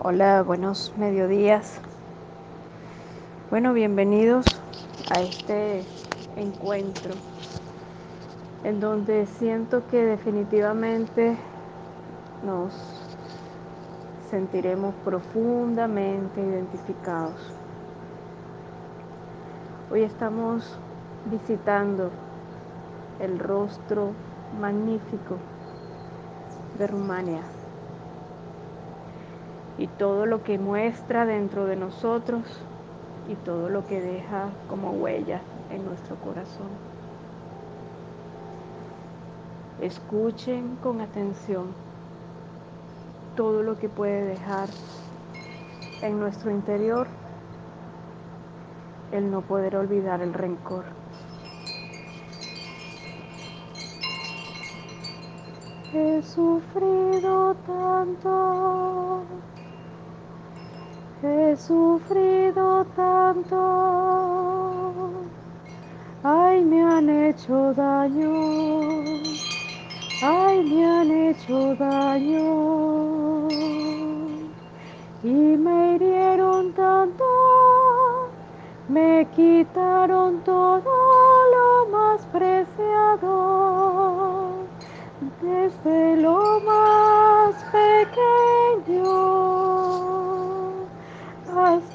Hola, buenos mediodías. Bueno, bienvenidos a este encuentro en donde siento que definitivamente nos sentiremos profundamente identificados. Hoy estamos visitando el rostro magnífico de Rumania y todo lo que muestra dentro de nosotros y todo lo que deja como huella en nuestro corazón. Escuchen con atención todo lo que puede dejar en nuestro interior el no poder olvidar el rencor. He sufrido tanto He sufrido tanto, ay me han hecho daño, ay me han hecho daño. Y me hirieron tanto, me quitaron todo lo más preciado, desde lo más pequeño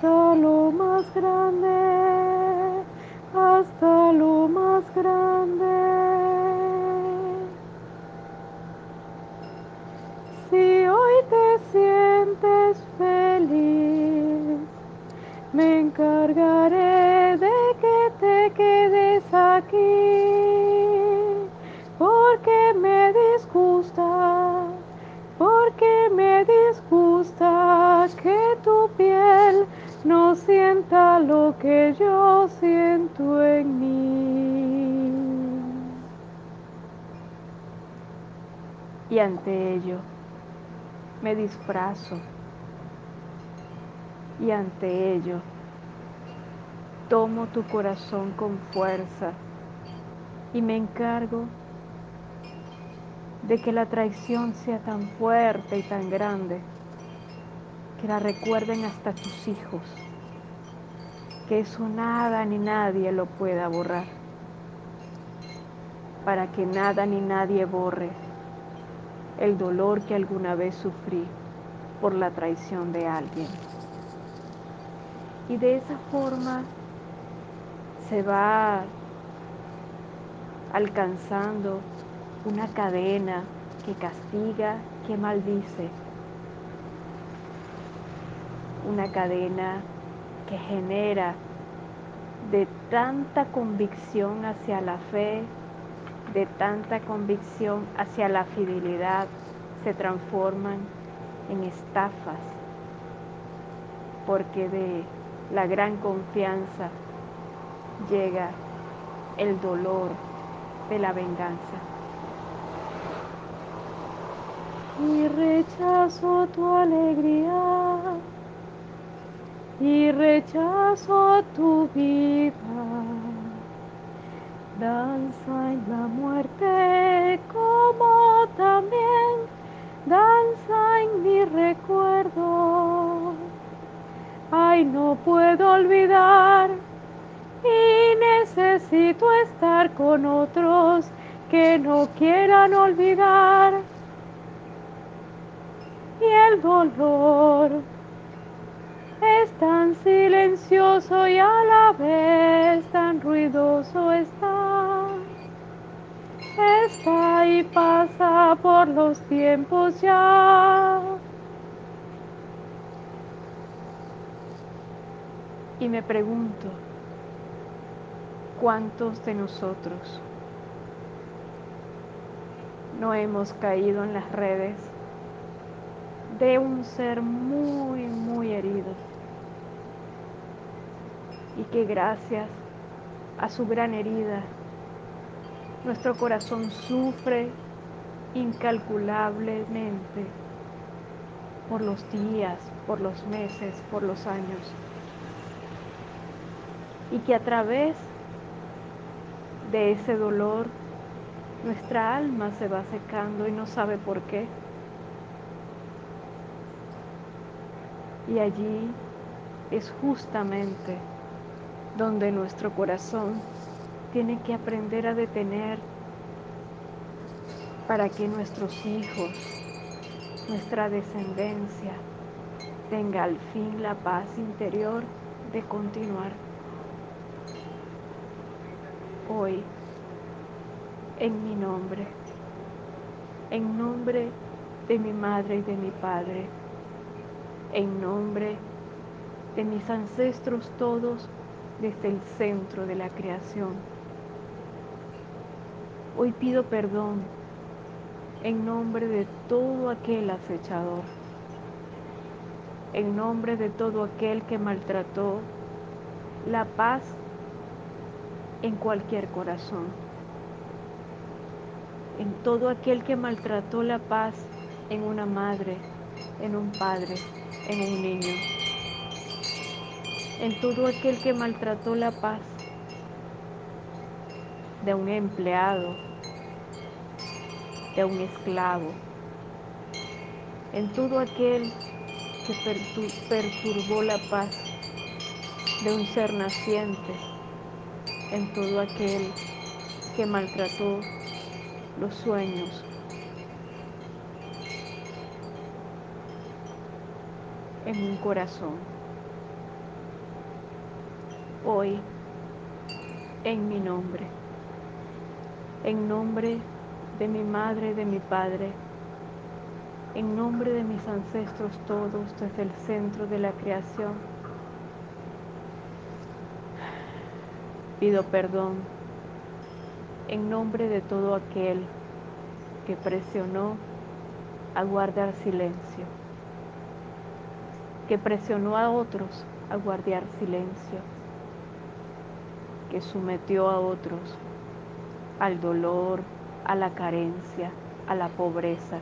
hasta Y ante ello me disfrazo. Y ante ello tomo tu corazón con fuerza y me encargo de que la traición sea tan fuerte y tan grande que la recuerden hasta tus hijos, que eso nada ni nadie lo pueda borrar, para que nada ni nadie borre el dolor que alguna vez sufrí por la traición de alguien. Y de esa forma se va alcanzando una cadena que castiga, que maldice, una cadena que genera de tanta convicción hacia la fe, de tanta convicción hacia la fidelidad, se transforman en estafas, porque de la gran confianza llega el dolor de la venganza. Y rechazo tu alegría y rechazo tu vida. Danza en la muerte como también danza en mi recuerdo. Ay, no puedo olvidar y necesito estar con otros que no quieran olvidar. Y el dolor es tan silencioso y a la vez tan ruidoso está. Está y pasa por los tiempos ya. Y me pregunto, ¿cuántos de nosotros no hemos caído en las redes de un ser muy, muy herido? Y que gracias a su gran herida, nuestro corazón sufre incalculablemente por los días, por los meses, por los años. Y que a través de ese dolor nuestra alma se va secando y no sabe por qué. Y allí es justamente donde nuestro corazón tiene que aprender a detener para que nuestros hijos, nuestra descendencia, tenga al fin la paz interior de continuar. Hoy, en mi nombre, en nombre de mi madre y de mi padre, en nombre de mis ancestros todos desde el centro de la creación. Hoy pido perdón en nombre de todo aquel acechador, en nombre de todo aquel que maltrató la paz en cualquier corazón, en todo aquel que maltrató la paz en una madre, en un padre, en un niño, en todo aquel que maltrató la paz de un empleado, de un esclavo, en todo aquel que perturbó la paz de un ser naciente, en todo aquel que maltrató los sueños en un corazón. Hoy, en mi nombre, en nombre de mi madre de mi padre, en nombre de mis ancestros todos desde el centro de la creación, pido perdón en nombre de todo aquel que presionó a guardar silencio. Que presionó a otros a guardar silencio, que sometió a otros al dolor, a la carencia, a la pobreza,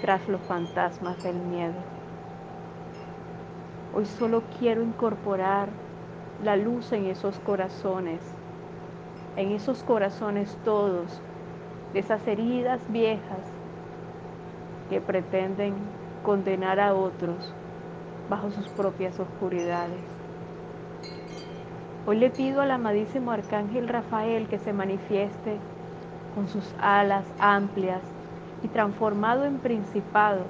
tras los fantasmas del miedo. Hoy solo quiero incorporar la luz en esos corazones, en esos corazones todos, de esas heridas viejas que pretenden condenar a otros bajo sus propias oscuridades. Hoy le pido al amadísimo Arcángel Rafael que se manifieste con sus alas amplias y transformado en principado,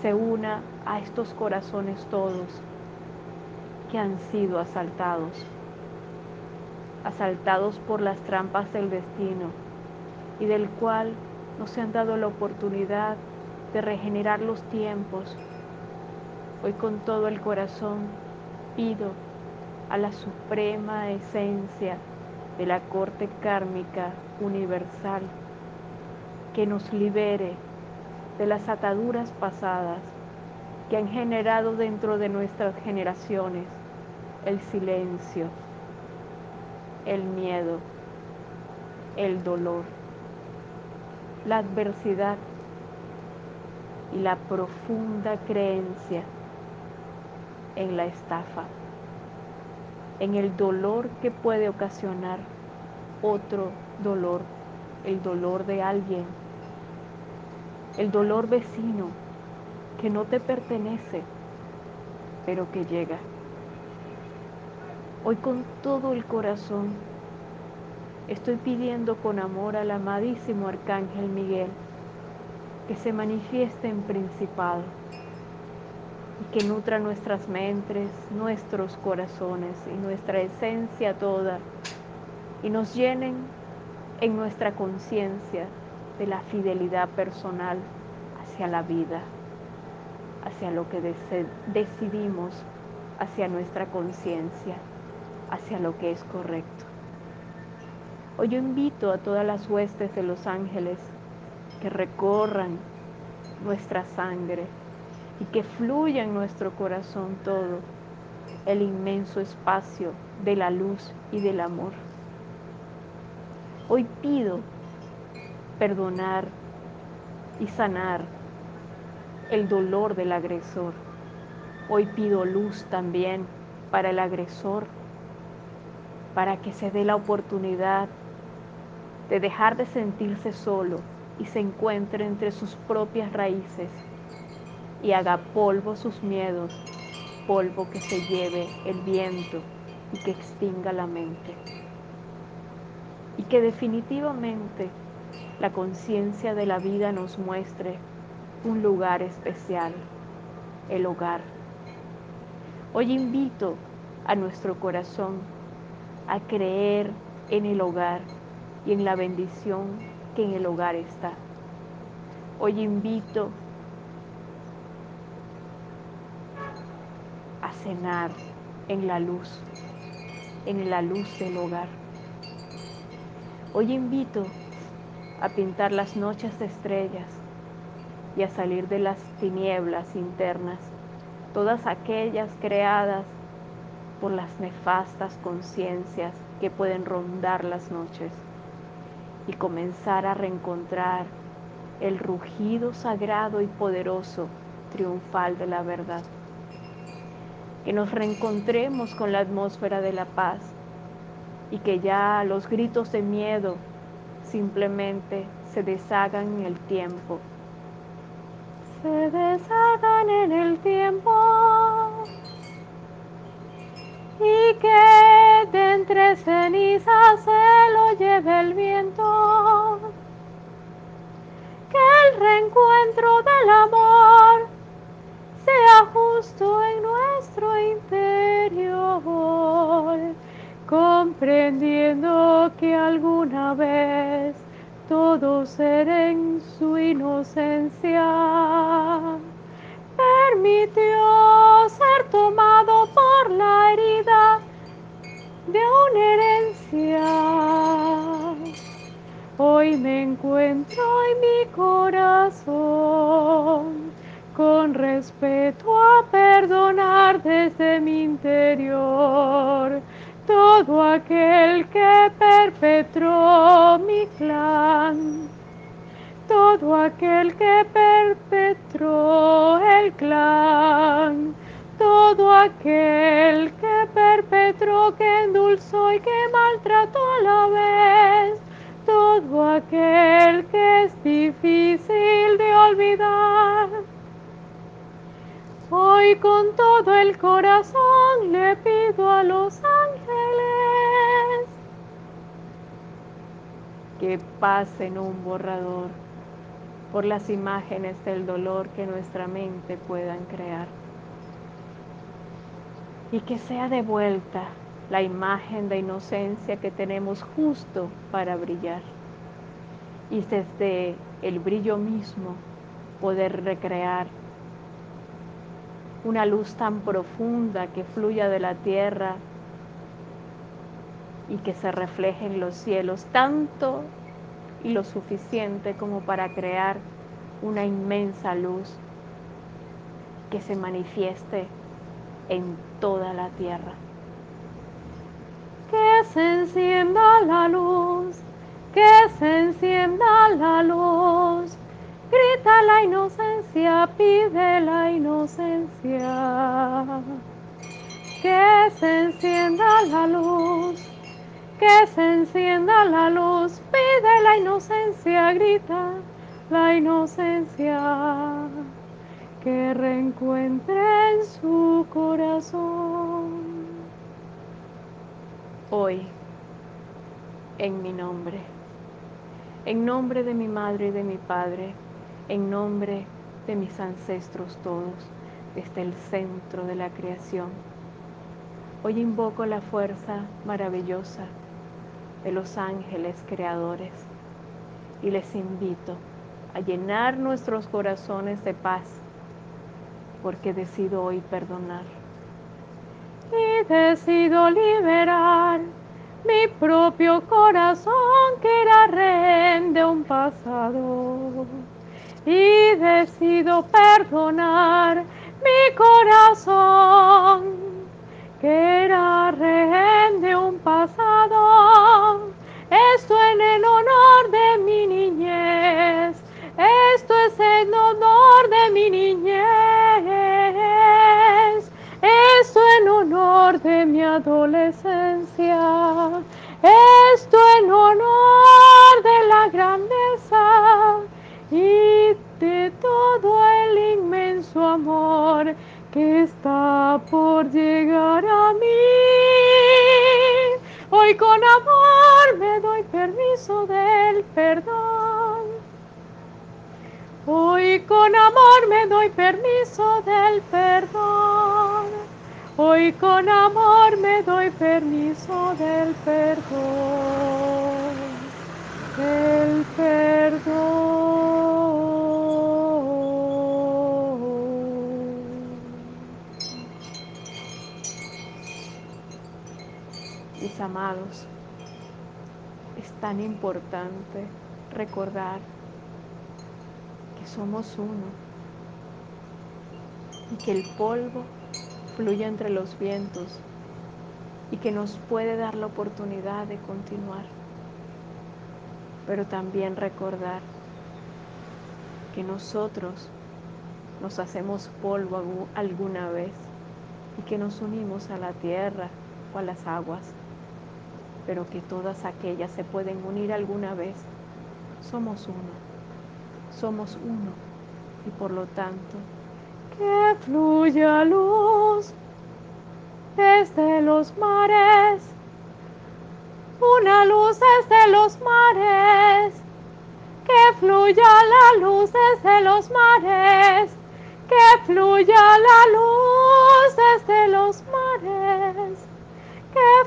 se una a estos corazones todos que han sido asaltados, asaltados por las trampas del destino y del cual no se han dado la oportunidad de regenerar los tiempos. Hoy con todo el corazón pido a la suprema esencia de la corte kármica universal que nos libere de las ataduras pasadas que han generado dentro de nuestras generaciones el silencio, el miedo, el dolor, la adversidad y la profunda creencia en la estafa, en el dolor que puede ocasionar otro dolor, el dolor de alguien, el dolor vecino que no te pertenece, pero que llega. Hoy con todo el corazón estoy pidiendo con amor al amadísimo Arcángel Miguel que se manifieste en principado que nutra nuestras mentes, nuestros corazones y nuestra esencia toda y nos llenen en nuestra conciencia de la fidelidad personal hacia la vida, hacia lo que decidimos, hacia nuestra conciencia, hacia lo que es correcto. Hoy yo invito a todas las huestes de los ángeles que recorran nuestra sangre y que fluya en nuestro corazón todo el inmenso espacio de la luz y del amor. Hoy pido perdonar y sanar el dolor del agresor. Hoy pido luz también para el agresor, para que se dé la oportunidad de dejar de sentirse solo y se encuentre entre sus propias raíces y haga polvo sus miedos, polvo que se lleve el viento y que extinga la mente. Y que definitivamente la conciencia de la vida nos muestre un lugar especial, el hogar. Hoy invito a nuestro corazón a creer en el hogar y en la bendición que en el hogar está. Hoy invito a cenar en la luz, en la luz del hogar. Hoy invito a pintar las noches de estrellas y a salir de las tinieblas internas, todas aquellas creadas por las nefastas conciencias que pueden rondar las noches y comenzar a reencontrar el rugido sagrado y poderoso triunfal de la verdad. Que nos reencontremos con la atmósfera de la paz y que ya los gritos de miedo simplemente se deshagan en el tiempo. Se deshagan en el tiempo y que de entre cenizas se lo lleve el viento. Que el reencuentro del amor sea justo en nuestro interior, comprendiendo que alguna vez todo será en su inocencia permitió ser tomado por la herida de una herencia. Hoy me encuentro en mi corazón perdonar desde mi interior todo aquel que perpetró mi clan. Todo aquel que perpetró el clan, todo aquel que perpetró, que endulzó y que maltrató a la vez, todo aquel que es difícil de olvidar. Hoy con todo el corazón le pido a los ángeles que pasen un borrador por las imágenes del dolor que nuestra mente puedan crear. Y que sea de vuelta la imagen de inocencia que tenemos justo para brillar. Y desde el brillo mismo poder recrear una luz tan profunda que fluya de la tierra y que se refleje en los cielos, tanto y lo suficiente como para crear una inmensa luz que se manifieste en toda la tierra. Que se encienda la luz, que se encienda la luz. Grita la inocencia, pide la inocencia. Que se encienda la luz que se encienda la luz, pide la inocencia, grita la inocencia, que reencuentre en su corazón. Hoy, en mi nombre, en nombre de mi madre y de mi padre, en nombre de mis ancestros todos, desde el centro de la creación, hoy invoco la fuerza maravillosa de los ángeles creadores y les invito a llenar nuestros corazones de paz porque decido hoy perdonar. Y decido liberar mi propio corazón que era rehén de un pasado y decido perdonar mi corazón que era rehén de un pasado. Esto en el honor de mi niñez, esto es en honor de mi niñez, esto en honor de mi adolescencia, esto en honor de la grandeza de todo el inmenso amor que está por llegar a mí. Hoy con amor me doy permiso del perdón. Hoy con amor me doy permiso del perdón. Hoy con amor me doy permiso del perdón. El perdón. Mis amados, es tan importante recordar que somos uno y que el polvo fluye entre los vientos y que nos puede dar la oportunidad de continuar. Pero también recordar que nosotros nos hacemos polvo alguna vez y que nos unimos a la tierra o a las aguas pero que todas aquellas se pueden unir alguna vez. Somos uno, somos uno. Y por lo tanto, que fluya luz desde los mares, una luz desde los mares, que fluya la luz desde los mares, que fluya la luz desde los mares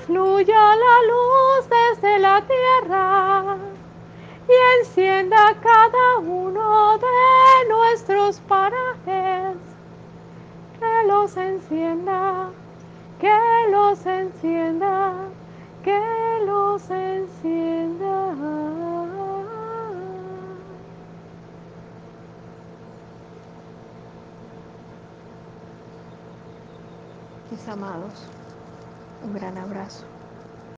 fluya la luz desde la tierra y encienda cada uno de nuestros parajes. Que los encienda, que los encienda, que los encienda. Mis amados. Un gran abrazo.